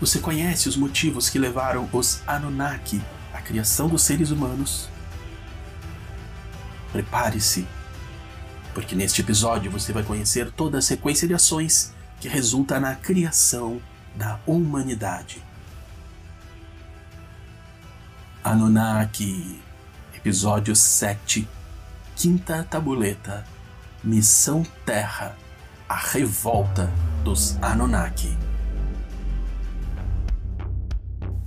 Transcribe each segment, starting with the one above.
Você conhece os motivos que levaram os Anunnaki à criação dos seres humanos? Prepare-se, porque neste episódio você vai conhecer toda a sequência de ações que resulta na criação da humanidade. Anunnaki, episódio 7, Quinta Tabuleta, Missão Terra, a revolta dos Anunnaki.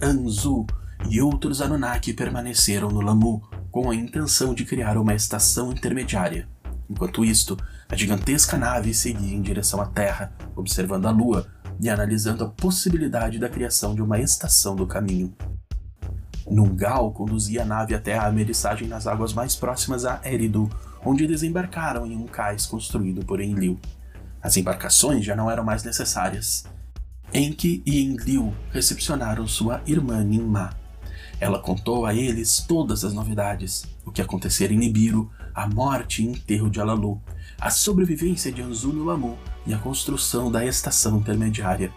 Anzu e outros Anunnaki permaneceram no Lamu com a intenção de criar uma estação intermediária. Enquanto isto, a gigantesca nave seguia em direção à Terra, observando a Lua e analisando a possibilidade da criação de uma estação do caminho. Nungal conduzia a nave até a ameriçagem nas águas mais próximas a Eridu, onde desembarcaram em um cais construído por Enlil. As embarcações já não eram mais necessárias. Enki e Enlil recepcionaram sua irmã Ninmah. Ela contou a eles todas as novidades, o que acontecera em Nibiru, a morte e enterro de Alalu, a sobrevivência de Anzu no Lamu e a construção da estação intermediária.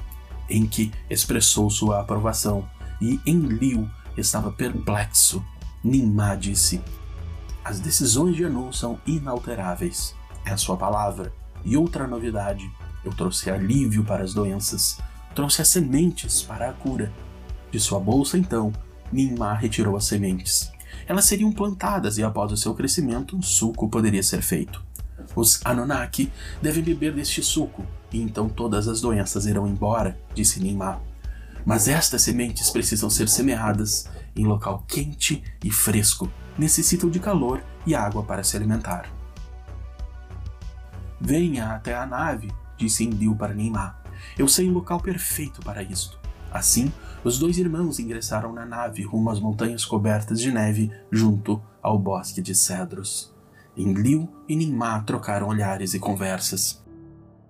Enki expressou sua aprovação e Enlil estava perplexo. Ninmah disse: As decisões de Anu são inalteráveis. É a sua palavra. E outra novidade: eu trouxe alívio para as doenças, trouxe as sementes para a cura. De sua bolsa, então, Ninmah retirou as sementes. Elas seriam plantadas e, após o seu crescimento, um suco poderia ser feito. Os Anunnaki devem beber deste suco, e então todas as doenças irão embora, disse Ninmah. Mas estas sementes precisam ser semeadas em local quente e fresco, necessitam de calor e água para se alimentar. Venha até a nave, disse Enlil para Neymar. Eu sei o local perfeito para isto. Assim, os dois irmãos ingressaram na nave rumo às montanhas cobertas de neve junto ao bosque de cedros. Enlil e Ninmah trocaram olhares e conversas.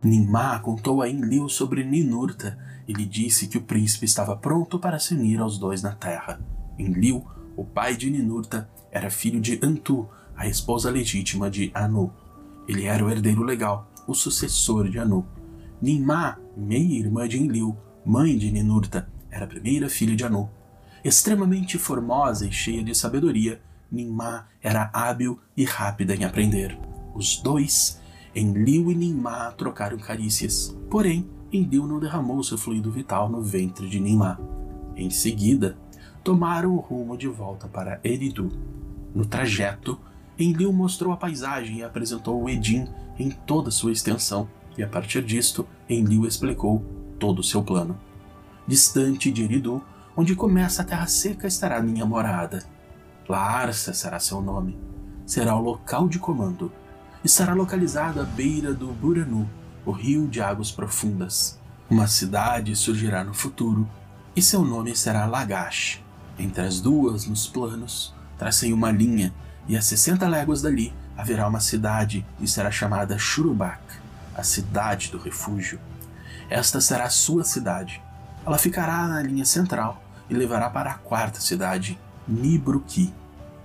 Ninmah contou a Enlil sobre Ninurta e lhe disse que o príncipe estava pronto para se unir aos dois na terra. Enlil, o pai de Ninurta, era filho de Antu, a esposa legítima de Anu. Ele era o herdeiro legal, o sucessor de Anu. Ninmah, meia-irmã de Enlil, mãe de Ninurta, era a primeira filha de Anu. Extremamente formosa e cheia de sabedoria, Ninmah era hábil e rápida em aprender. Os dois, Enlil e Ninmah, trocaram carícias. Porém, Enlil não derramou seu fluido vital no ventre de Ninmah. Em seguida, tomaram o rumo de volta para Eridu. No trajeto, Enlil mostrou a paisagem e apresentou o Edim em toda sua extensão, e a partir disto, Enlil explicou todo o seu plano. Distante de Eridu, onde começa a terra seca, estará minha morada. Larsa será seu nome. Será o local de comando. Estará localizado à beira do Buranu, o rio de águas profundas. Uma cidade surgirá no futuro, e seu nome será Lagash. Entre as duas, nos planos, tracei uma linha e a 60 léguas dali haverá uma cidade e será chamada Shurubak, a cidade do refúgio. Esta será sua cidade. Ela ficará na linha central e levará para a quarta cidade, Nibruki.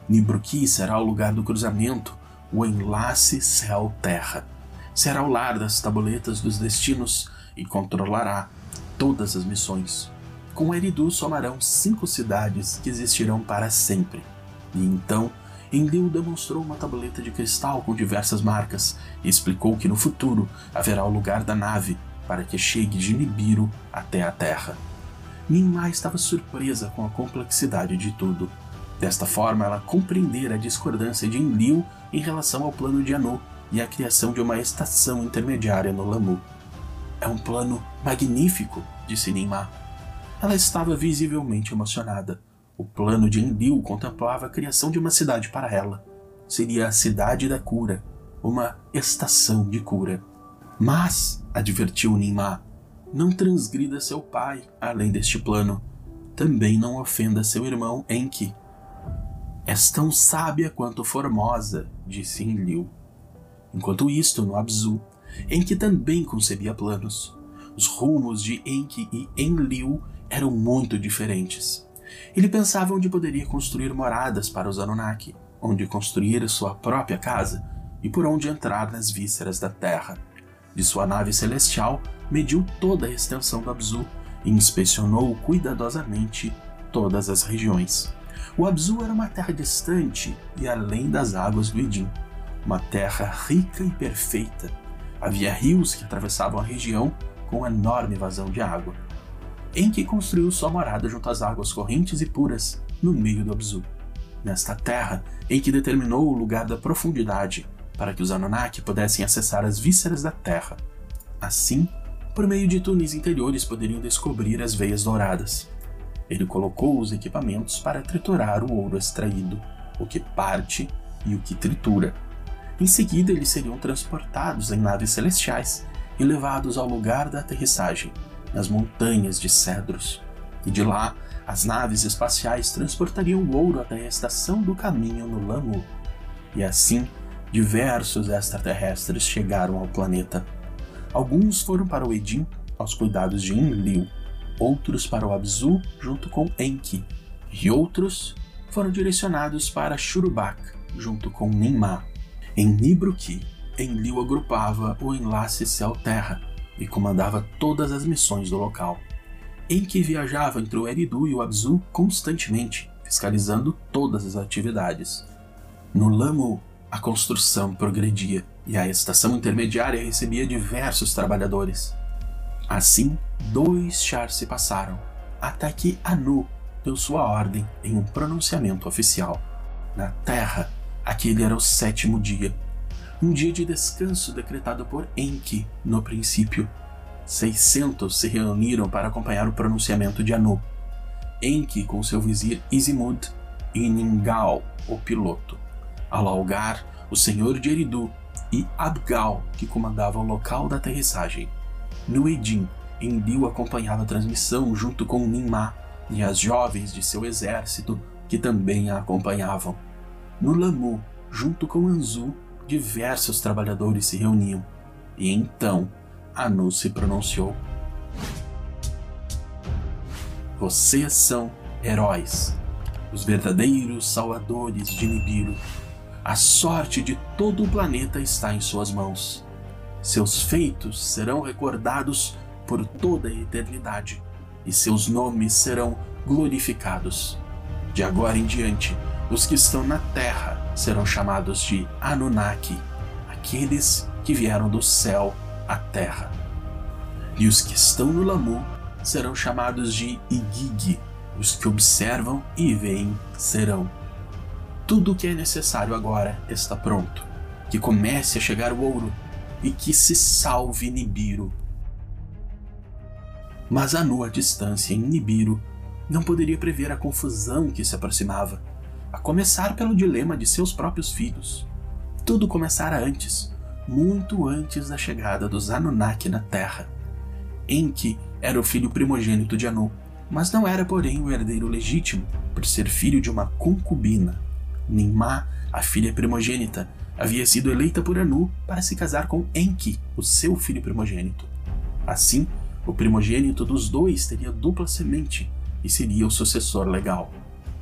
Nibruki será o lugar do cruzamento, o enlace céu-terra. Será o lar das tabuletas dos destinos e controlará todas as missões. Com Eridu somarão cinco cidades que existirão para sempre. E então Enlil demonstrou uma tableta de cristal com diversas marcas e explicou que no futuro haverá o lugar da nave para que chegue de Nibiru até a Terra. Ninmah estava surpresa com a complexidade de tudo. Desta forma, ela compreendera a discordância de Enlil em relação ao plano de Anu e a criação de uma estação intermediária no Lamu. É um plano magnífico, disse Ninmah. Ela estava visivelmente emocionada o plano de Enlil contemplava a criação de uma cidade para ela. Seria a Cidade da Cura, uma estação de cura. Mas, advertiu Ninmah, não transgrida seu pai além deste plano. Também não ofenda seu irmão Enki. És tão sábia quanto formosa, disse Enlil. Enquanto isto, no Abzu, Enki também concebia planos. Os rumos de Enki e Enlil eram muito diferentes. Ele pensava onde poderia construir moradas para os Anunnaki, onde construir sua própria casa e por onde entrar nas vísceras da Terra. De sua nave celestial, mediu toda a extensão do Abzu e inspecionou cuidadosamente todas as regiões. O Abzu era uma terra distante e além das águas do Edim, uma terra rica e perfeita. Havia rios que atravessavam a região com enorme vazão de água. Enki construiu sua morada junto às águas correntes e puras, no meio do Abzu. Nesta terra, Enki determinou o lugar da profundidade para que os Anunnaki pudessem acessar as vísceras da terra. Assim, por meio de túneis interiores poderiam descobrir as veias douradas. Ele colocou os equipamentos para triturar o ouro extraído, o que parte e o que tritura. Em seguida, eles seriam transportados em naves celestiais e levados ao lugar da aterrissagem, nas montanhas de cedros. E de lá, as naves espaciais transportariam o ouro até a estação do caminho no Lamu. E assim, diversos extraterrestres chegaram ao planeta. Alguns foram para o Edim, aos cuidados de Enlil, outros para o Abzu junto com Enki, e outros foram direcionados para Shurubak junto com Ninmah. Em Nibruki, Enlil agrupava o enlace céu-terra e comandava todas as missões do local. Enki viajava entre o Eridu e o Abzu constantemente, fiscalizando todas as atividades. No Lamu, a construção progredia e a estação intermediária recebia diversos trabalhadores. Assim, dois chars se passaram, até que Anu deu sua ordem em um pronunciamento oficial. Na Terra, aquele era o sétimo dia, um dia de descanso decretado por Enki no princípio. 600 se reuniram para acompanhar o pronunciamento de Anu. Enki com seu vizir Izimud e Ningal, o piloto. Alaulgar, o senhor de Eridu, e Abgal, que comandava o local da aterrissagem. No Edim, Enlil acompanhava a transmissão junto com Ninmah e as jovens de seu exército que também a acompanhavam. No Lamu, junto com Anzu, diversos trabalhadores se reuniam. E então Anu se pronunciou: Vocês são heróis, os verdadeiros salvadores de Nibiru. A sorte de todo o planeta está em suas mãos. Seus feitos serão recordados por toda a eternidade, e seus nomes serão glorificados. De agora em diante, os que estão na terra serão chamados de Anunnaki, aqueles que vieram do céu à terra. E os que estão no Lamu serão chamados de Igig, os que observam e veem serão. Tudo o que é necessário agora está pronto. Que comece a chegar o ouro e que se salve Nibiru. Mas Anu, à distância em Nibiru, não poderia prever a confusão que se aproximava, a começar pelo dilema de seus próprios filhos. Tudo começara antes, muito antes da chegada dos Anunnaki na Terra. Enki era o filho primogênito de Anu, mas não era, porém, o herdeiro legítimo, por ser filho de uma concubina. Ninmah, a filha primogênita, havia sido eleita por Anu para se casar com Enki, o seu filho primogênito. Assim, o primogênito dos dois teria dupla semente e seria o sucessor legal.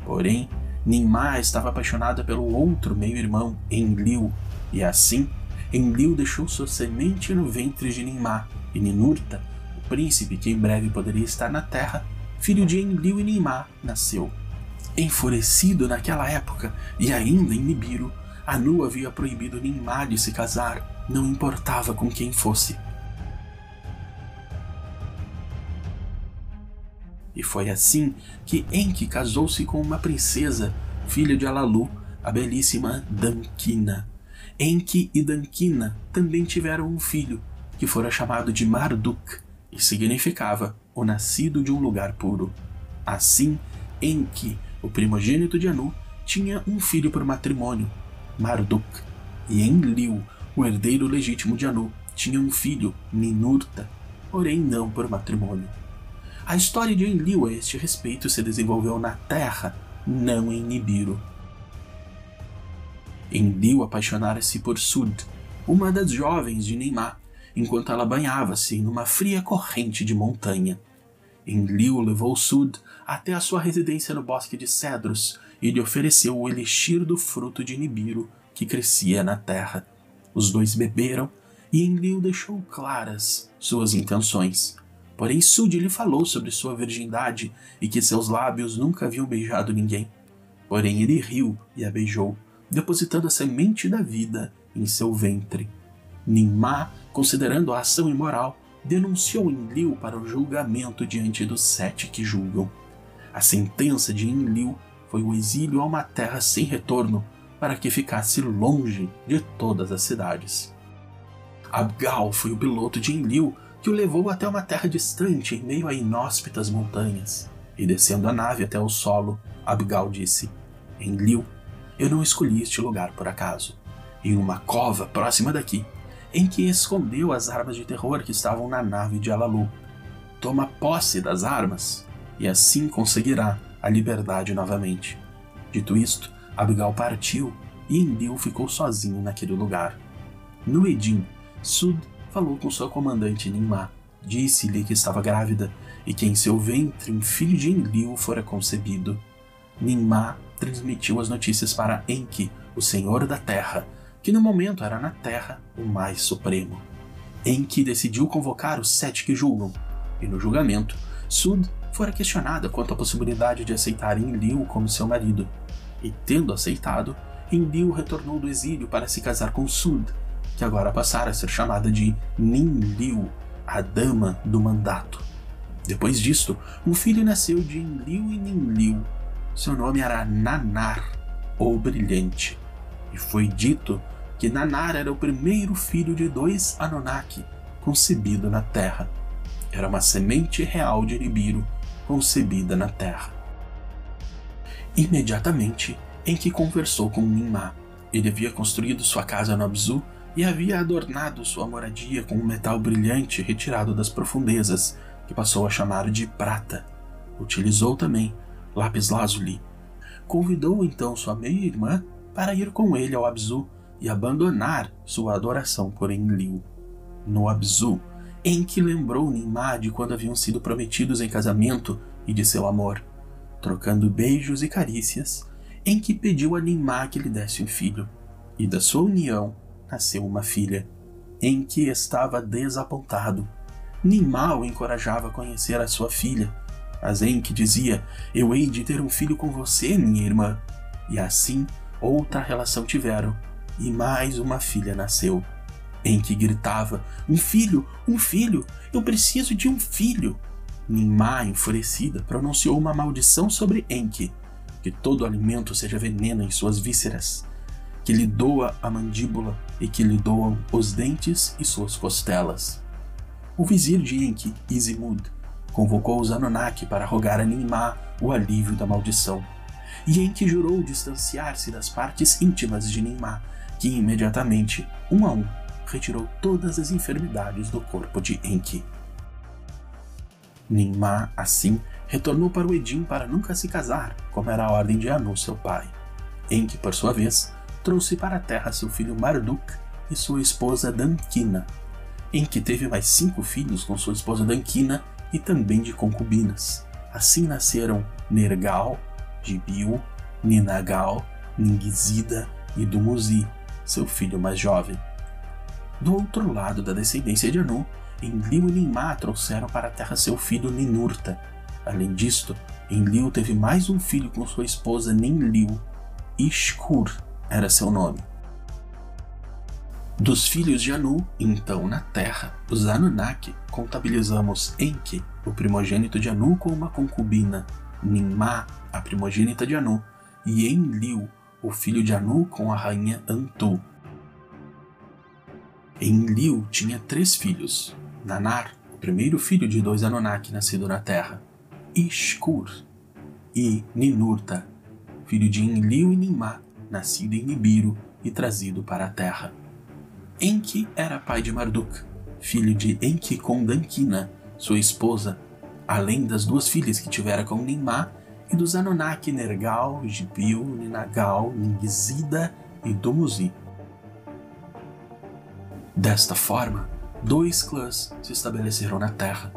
Porém, Ninmah estava apaixonada pelo outro meio-irmão, Enlil, e assim, Enlil deixou sua semente no ventre de Ninmah, e Ninurta, o príncipe que em breve poderia estar na terra, filho de Enlil e Ninmah, nasceu. Enfurecido naquela época, e ainda em Nibiru, Anu havia proibido Ninmah de se casar, não importava com quem fosse. E foi assim que Enki casou-se com uma princesa, filha de Alalu, a belíssima Dankina. Enki e Dankina também tiveram um filho, que fora chamado de Marduk, e significava o nascido de um lugar puro. Assim, Enki, o primogênito de Anu, tinha um filho por matrimônio, Marduk, e Enlil, o herdeiro legítimo de Anu, tinha um filho, Ninurta, porém não por matrimônio. A história de Enlil a este respeito se desenvolveu na Terra, não em Nibiru. Enlil apaixonara-se por Sud, uma das jovens de Neymar, enquanto ela banhava-se numa fria corrente de montanha. Enlil levou Sud até a sua residência no bosque de cedros e lhe ofereceu o elixir do fruto de Nibiru que crescia na terra. Os dois beberam e Enlil deixou claras suas intenções Porém, Sud lhe falou sobre sua virgindade e que seus lábios nunca haviam beijado ninguém. Porém, ele riu e a beijou, depositando a semente da vida em seu ventre. Ninmá, considerando a ação imoral, denunciou Enlil para o julgamento diante dos sete que julgam. A sentença de Enlil foi o exílio a uma terra sem retorno, para que ficasse longe de todas as cidades. Abgal foi o piloto de Enlil que o levou até uma terra distante em meio a inóspitas montanhas. E descendo a nave até o solo, Abgal disse: Enlil, eu não escolhi este lugar por acaso. Em uma cova próxima daqui, em que escondeu as armas de terror que estavam na nave de Alalu. Toma posse das armas e assim conseguirá a liberdade novamente. Dito isto, Abigail partiu e Enlil ficou sozinho naquele lugar. No Edim, Sud falou com sua comandante Nimá. Disse-lhe que estava grávida e que em seu ventre um filho de Enlil fora concebido. Nimá transmitiu as notícias para Enki, o senhor da terra, que no momento era na terra o mais supremo. Enki decidiu convocar os sete que julgam, e no julgamento, Sud fora questionada quanto à possibilidade de aceitar Enlil como seu marido. E tendo aceitado, Enlil retornou do exílio para se casar com Sud, que agora passara a ser chamada de Ninlil, a dama do mandato. Depois disto, um filho nasceu de Enlil e Ninlil. Seu nome era Nanar, ou Brilhante. E foi dito que Nanar era o primeiro filho de dois Anunnaki concebido na Terra. Era uma semente real de Nibiru concebida na Terra. Imediatamente, em que conversou com Ninmá, ele havia construído sua casa no Abzu e havia adornado sua moradia com um metal brilhante retirado das profundezas, que passou a chamar de prata. Utilizou também lápis lazuli. Convidou então sua meia-irmã para ir com ele ao Abzu e abandonar sua adoração por Enlil. No Abzu, Enki lembrou Nimá de quando haviam sido prometidos em casamento e de seu amor. Trocando beijos e carícias, Enki pediu a Nimá que lhe desse um filho, e da sua união nasceu uma filha. Enki estava desapontado. Nimá o encorajava a conhecer a sua filha, mas Enki dizia: Eu hei de ter um filho com você, minha irmã. E assim outra relação tiveram, e mais uma filha nasceu. Enki gritava: Um filho, um filho, eu preciso de um filho. Nimá, enfurecida, pronunciou uma maldição sobre Enki: que todo alimento seja veneno em suas vísceras, que lhe doa a mandíbula e que lhe doam os dentes e suas costelas. O vizir de Enki, Izimud, convocou os Anunnaki para rogar a Nimá o alívio da maldição e que jurou distanciar-se das partes íntimas de Ninmá, que imediatamente, um a um, retirou todas as enfermidades do corpo de Enki. Ninmá, assim, retornou para o Edim para nunca se casar, como era a ordem de Anu, seu pai. Enki, por sua vez, trouxe para a terra seu filho Marduk e sua esposa Dankina. Enki teve mais cinco filhos com sua esposa Dankina e também de concubinas. Assim nasceram Nergal, Gibiu, Ninagal, Ningizida e Dumuzi, seu filho mais jovem. Do outro lado da descendência de Anu, Enlil e Ninmá trouxeram para a terra seu filho Ninurta. Além disto, Enlil teve mais um filho com sua esposa Ninlil. Ishkur era seu nome. Dos filhos de Anu, então na terra, os Anunnaki, contabilizamos Enki, o primogênito de Anu com uma concubina, Ninmá, a primogênita de Anu, e Enlil, o filho de Anu com a rainha Antu. Enlil tinha três filhos: Nanar, o primeiro filho de dois Anunnaki nascido na Terra, Ishkur, e Ninurta, filho de Enlil e Ninmá, nascido em Nibiru e trazido para a Terra. Enki era pai de Marduk, filho de Enki com Dankina, sua esposa, além das duas filhas que tivera com Ninmá e dos Anunnaki Nergal, Gibil, Ninagal, Ningizida e Dumuzi. Desta forma, dois clãs se estabeleceram na Terra.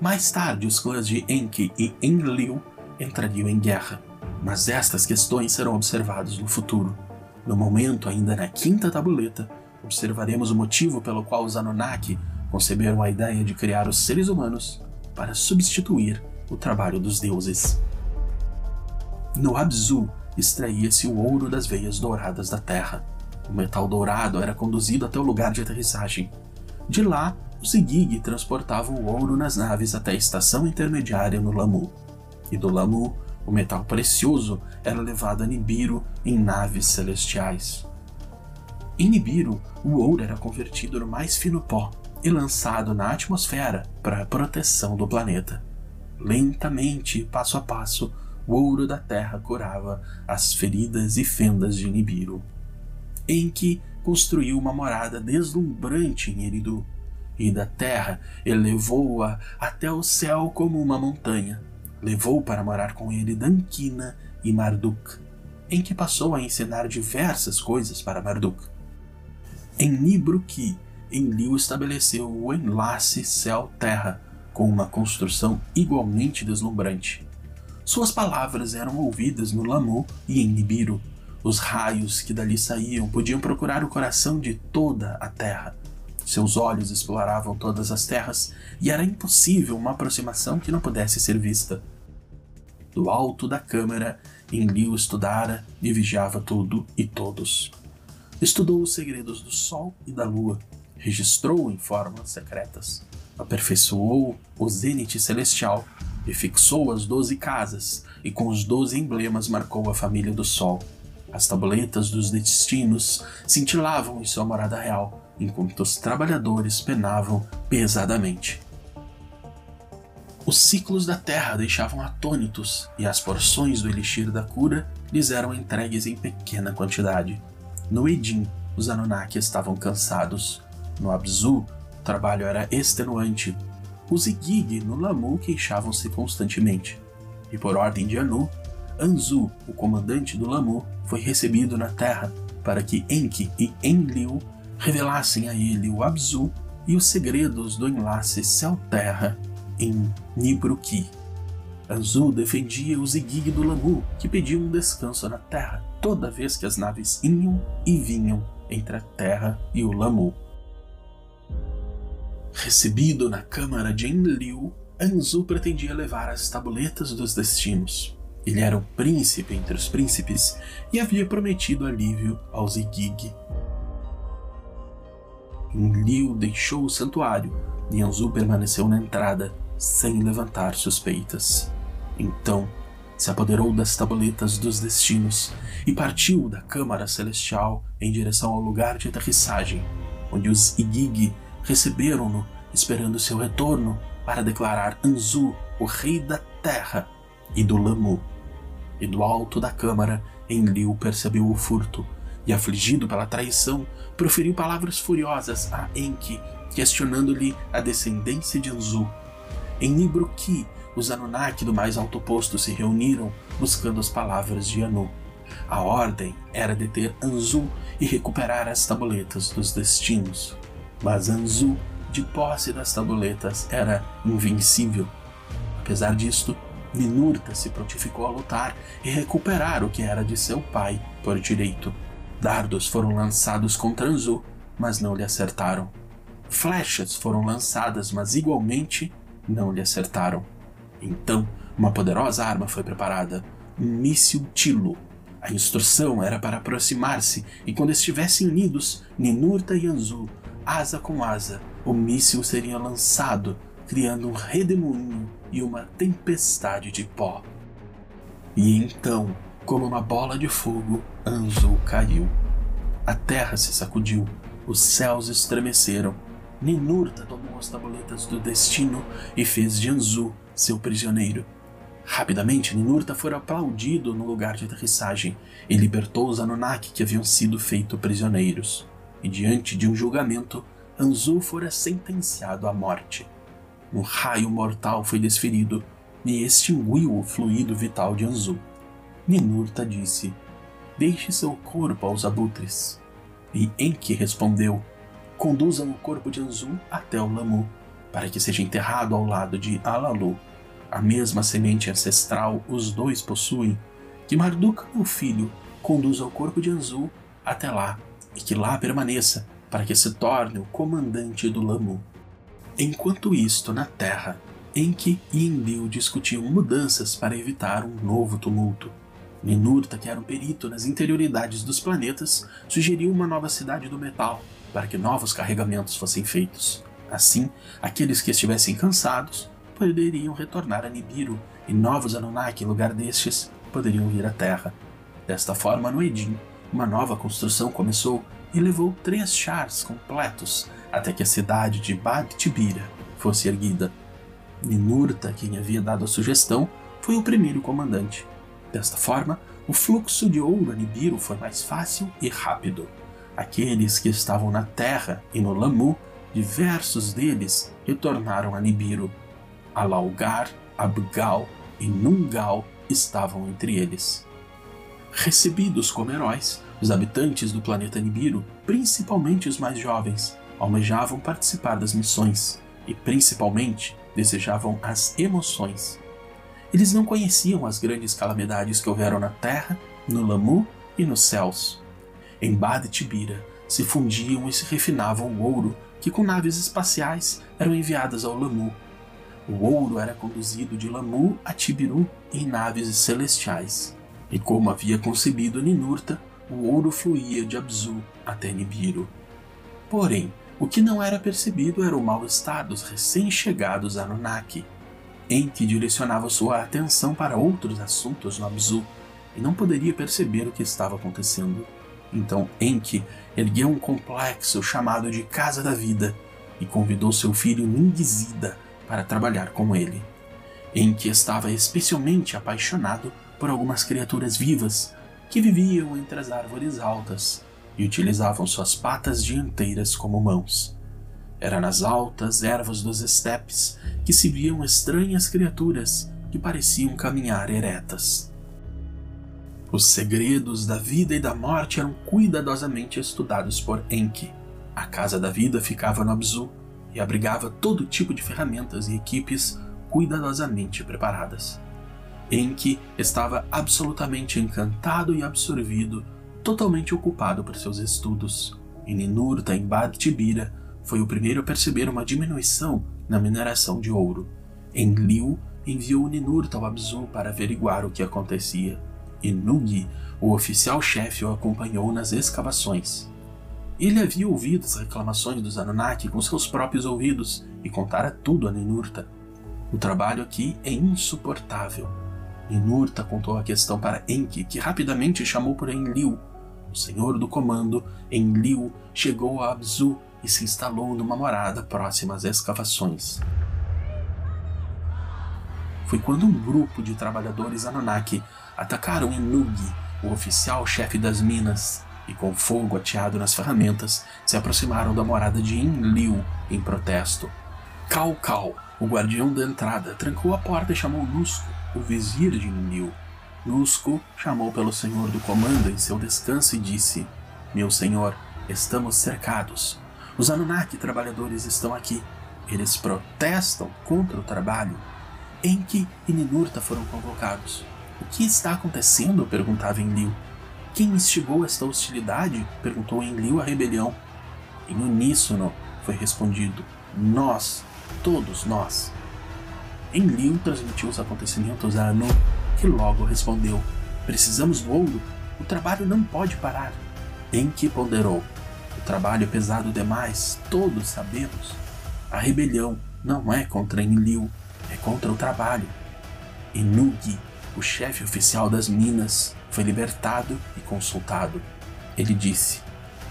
Mais tarde, os clãs de Enki e Enlil entrariam em guerra, mas estas questões serão observadas no futuro. No momento, ainda na quinta tabuleta, observaremos o motivo pelo qual os Anunnaki conceberam a ideia de criar os seres humanos para substituir o trabalho dos deuses. No Abzu extraía-se o ouro das veias douradas da terra. O metal dourado era conduzido até o lugar de aterrissagem. De lá, os Igig transportavam o ouro nas naves até a estação intermediária no Lamu. E do Lamu, o metal precioso era levado a Nibiru em naves celestiais. Em Nibiru, o ouro era convertido no mais fino pó e lançado na atmosfera para a proteção do planeta. Lentamente, passo a passo, o ouro da terra curava as feridas e fendas de Nibiru. Enki construiu uma morada deslumbrante em Eridu, e da terra elevou-a até o céu como uma montanha. Levou para morar com ele Dankina e Marduk, em que passou a ensinar diversas coisas para Marduk. Em Nibruki, Enlil estabeleceu o enlace céu-terra com uma construção igualmente deslumbrante. Suas palavras eram ouvidas no Lamu e em Nibiru. Os raios que dali saíam podiam procurar o coração de toda a terra. Seus olhos exploravam todas as terras e era impossível uma aproximação que não pudesse ser vista. Do alto da câmara, Enlil estudara e vigiava tudo e todos. Estudou os segredos do Sol e da Lua, registrou em formas secretas, aperfeiçoou o zênite celestial e fixou as doze casas, e com os doze emblemas marcou a família do Sol. As tabuletas dos destinos cintilavam em sua morada real, enquanto os trabalhadores penavam pesadamente. Os ciclos da terra deixavam atônitos, e as porções do elixir da cura lhes eram entregues em pequena quantidade. No Edim, os Anunnaki estavam cansados. No Abzu, o trabalho era extenuante. Os Igig no Lamu queixavam-se constantemente. E por ordem de Anu, Anzu, o comandante do Lamu, foi recebido na terra para que Enki e Enlil revelassem a ele o Abzu e os segredos do enlace céu-terra em Nibruki. Anzu defendia os Igig do Lamu, que pediam um descanso na terra toda vez que as naves iam e vinham entre a Terra e o Lamu. Recebido na câmara de Enlil, Anzu pretendia levar as tabuletas dos destinos. Ele era o príncipe entre os príncipes e havia prometido alívio aos Igig. Enlil deixou o santuário e Anzu permaneceu na entrada, sem levantar suspeitas. Então se apoderou das tabuletas dos destinos e partiu da Câmara Celestial em direção ao lugar de aterrissagem, onde os Igig receberam-no, esperando seu retorno para declarar Anzu o rei da terra e do Lamu. E do alto da câmara, Enlil percebeu o furto e, afligido pela traição, proferiu palavras furiosas a Enki, questionando-lhe a descendência de Anzu. Em Nibruki, os Anunnaki do mais alto posto se reuniram buscando as palavras de Anu. A ordem era deter Anzu e recuperar as tabuletas dos destinos. Mas Anzu, de posse das tabuletas, era invencível. Apesar disto, Ninurta se prontificou a lutar e recuperar o que era de seu pai por direito. Dardos foram lançados contra Anzu, mas não lhe acertaram. Flechas foram lançadas, mas igualmente não lhe acertaram. Então, uma poderosa arma foi preparada, um míssil Tilo. A instrução era para aproximar-se e quando estivessem unidos, Ninurta e Anzu, asa com asa, o míssil seria lançado, criando um redemoinho e uma tempestade de pó. E então, como uma bola de fogo, Anzu caiu. A terra se sacudiu, os céus estremeceram. Ninurta tomou as tabuletas do destino e fez de Anzu seu prisioneiro. Rapidamente, Ninurta foi aplaudido no lugar de aterrissagem e libertou os Anunnaki que haviam sido feitos prisioneiros. E diante de um julgamento, Anzu fora sentenciado à morte. Um raio mortal foi desferido e extinguiu o fluido vital de Anzu. Ninurta disse: Deixe seu corpo aos abutres. E Enki respondeu: Conduzam o corpo de Anzu até o Lamu para que seja enterrado ao lado de Alalu. A mesma semente ancestral os dois possuem, que Marduk, o filho, conduza o corpo de Anzu até lá e que lá permaneça, para que se torne o comandante do Lamu. Enquanto isto, na terra, Enki e Enlil discutiam mudanças para evitar um novo tumulto. Ninurta, que era um perito nas interioridades dos planetas, sugeriu uma nova cidade do metal para que novos carregamentos fossem feitos. Assim, aqueles que estivessem cansados poderiam retornar a Nibiru e novos Anunnaki em lugar destes poderiam vir à Terra. Desta forma, no Edin, uma nova construção começou e levou três chars completos até que a cidade de Bad-Tibira fosse erguida. Ninurta, quem havia dado a sugestão, foi o primeiro comandante. Desta forma, o fluxo de ouro a Nibiru foi mais fácil e rápido. Aqueles que estavam na Terra e no Lamu, diversos deles retornaram a Nibiru. Alaulgar, Abgal e Nungal estavam entre eles. Recebidos como heróis, os habitantes do planeta Nibiru, principalmente os mais jovens, almejavam participar das missões e, principalmente, desejavam as emoções. Eles não conheciam as grandes calamidades que houveram na Terra, no Lamu e nos céus. Em Bad Tibira se fundiam e se refinavam o ouro que com naves espaciais eram enviadas ao Lamu. O ouro era conduzido de Lamu a Tibiru em naves celestiais. E como havia concebido Ninurta, o ouro fluía de Abzu até Nibiru. Porém, o que não era percebido era o mal-estar dos recém-chegados Anunnaki, em que direcionava sua atenção para outros assuntos no Abzu e não poderia perceber o que estava acontecendo. Então Enki ergueu um complexo chamado de Casa da Vida e convidou seu filho Ningizida para trabalhar com ele. Enki estava especialmente apaixonado por algumas criaturas vivas que viviam entre as árvores altas e utilizavam suas patas dianteiras como mãos. Era nas altas ervas dos estepes que se viam estranhas criaturas que pareciam caminhar eretas. Os segredos da vida e da morte eram cuidadosamente estudados por Enki. A Casa da Vida ficava no Abzu e abrigava todo tipo de ferramentas e equipes cuidadosamente preparadas. Enki estava absolutamente encantado e absorvido, totalmente ocupado por seus estudos. E Ninurta, em Bad Tibira, foi o primeiro a perceber uma diminuição na mineração de ouro. Enlil enviou Ninurta ao Abzu para averiguar o que acontecia e Nugi, o oficial-chefe, o acompanhou nas escavações. Ele havia ouvido as reclamações dos Anunnaki com seus próprios ouvidos e contara tudo a Ninurta. O trabalho aqui é insuportável. Ninurta contou a questão para Enki, que rapidamente chamou por Enlil. O senhor do comando, Enlil, chegou a Abzu e se instalou numa morada próxima às escavações. Foi quando um grupo de trabalhadores Anunnaki atacaram Inugi, o oficial-chefe das minas, e com fogo ateado nas ferramentas, se aproximaram da morada de Enlil em protesto. Cal Cal, o guardião da entrada, trancou a porta e chamou Nusco, o vizir de Enlil. Nusco chamou pelo senhor do comando em seu descanso e disse: Meu senhor, estamos cercados. Os Anunnaki trabalhadores estão aqui. Eles protestam contra o trabalho. Enki e Ninurta foram convocados. O que está acontecendo? perguntava Enlil. Quem instigou esta hostilidade? perguntou Enlil a rebelião. Em uníssono foi respondido: Nós, todos nós. Enlil transmitiu os acontecimentos a Anu, que logo respondeu: Precisamos do ouro. O trabalho não pode parar. Enki ponderou: O trabalho é pesado demais, todos sabemos. A rebelião não é contra Enlil, é contra o trabalho. Enugi o chefe oficial das minas foi libertado e consultado. Ele disse: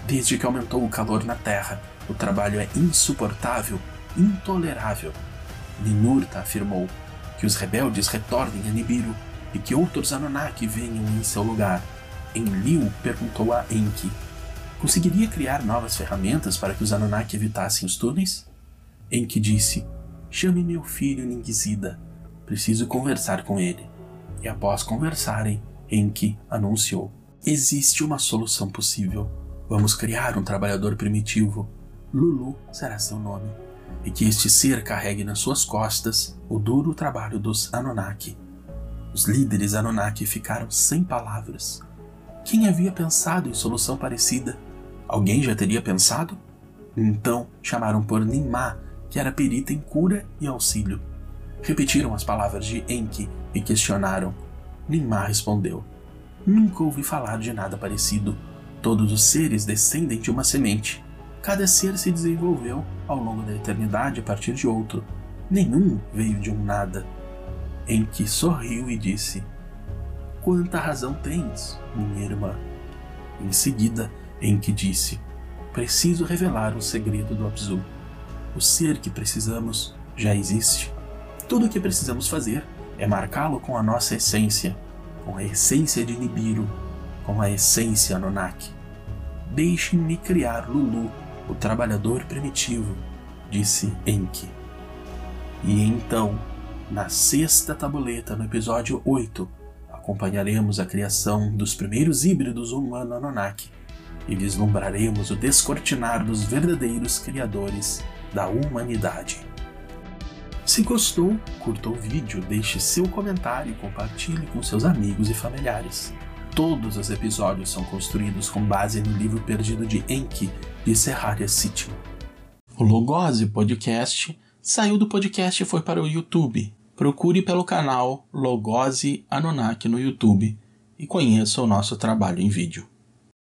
Desde que aumentou o calor na Terra, o trabalho é insuportável, intolerável. Ninurta afirmou que os rebeldes retornem a Nibiru e que outros Anunnaki venham em seu lugar. Enlil perguntou a Enki: Conseguiria criar novas ferramentas para que os Anunnaki evitassem os túneis? Enki disse: Chame meu filho Ningizida. Preciso conversar com ele e após conversarem, Enki anunciou: Existe uma solução possível. Vamos criar um trabalhador primitivo. Lulu será seu nome. E que este ser carregue nas suas costas o duro trabalho dos Anunnaki. Os líderes Anunnaki ficaram sem palavras. Quem havia pensado em solução parecida? Alguém já teria pensado? Então chamaram por Nimá, que era perita em cura e auxílio. repetiram as palavras de Enki e questionaram. Nimar respondeu: Nunca ouvi falar de nada parecido. Todos os seres descendem de uma semente. Cada ser se desenvolveu ao longo da eternidade a partir de outro. Nenhum veio de um nada. Enki sorriu e disse: Quanta razão tens, minha irmã. Em seguida, Enki disse: Preciso revelar o segredo do Abzu. O ser que precisamos já existe. Tudo o que precisamos fazer é marcá-lo com a nossa essência, com a essência de Nibiru, com a essência Anunnaki. Deixem-me criar Lulu, o trabalhador primitivo, disse Enki. E então, na sexta tabuleta, no episódio 8, acompanharemos a criação dos primeiros híbridos humano-Anunnaki e vislumbraremos o descortinar dos verdadeiros criadores da humanidade. Se gostou, curta o vídeo, deixe seu comentário e compartilhe com seus amigos e familiares. Todos os episódios são construídos com base no livro perdido de Enki, de Serraria City. O Logose Podcast saiu do podcast e foi para o YouTube. Procure pelo canal Logose Anunnaki no YouTube e conheça o nosso trabalho em vídeo.